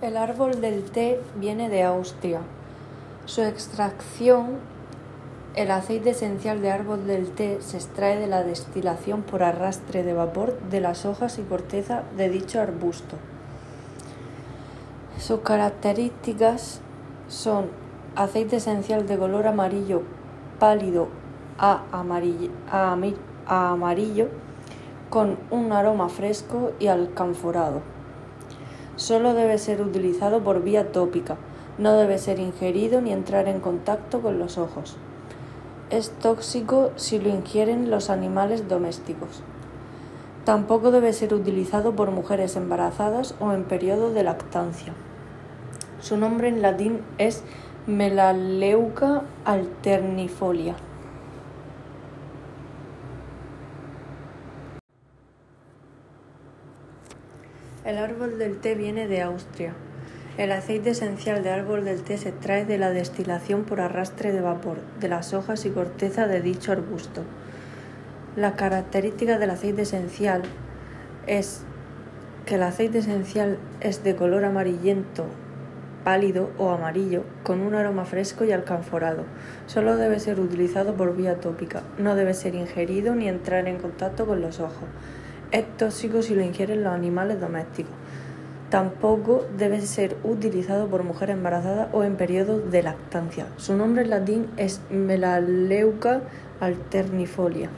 El árbol del té viene de Austria. Su extracción, el aceite esencial de árbol del té, se extrae de la destilación por arrastre de vapor de las hojas y corteza de dicho arbusto. Sus características son aceite esencial de color amarillo pálido a amarillo, a amarillo con un aroma fresco y alcanforado. Solo debe ser utilizado por vía tópica, no debe ser ingerido ni entrar en contacto con los ojos. Es tóxico si lo ingieren los animales domésticos. Tampoco debe ser utilizado por mujeres embarazadas o en periodo de lactancia. Su nombre en latín es Melaleuca alternifolia. El árbol del té viene de Austria. El aceite esencial de árbol del té se extrae de la destilación por arrastre de vapor de las hojas y corteza de dicho arbusto. La característica del aceite esencial es que el aceite esencial es de color amarillento, pálido o amarillo, con un aroma fresco y alcanforado. Solo debe ser utilizado por vía tópica, no debe ser ingerido ni entrar en contacto con los ojos. Es tóxico si lo ingieren los animales domésticos. Tampoco debe ser utilizado por mujeres embarazadas o en periodo de lactancia. Su nombre en latín es Melaleuca alternifolia.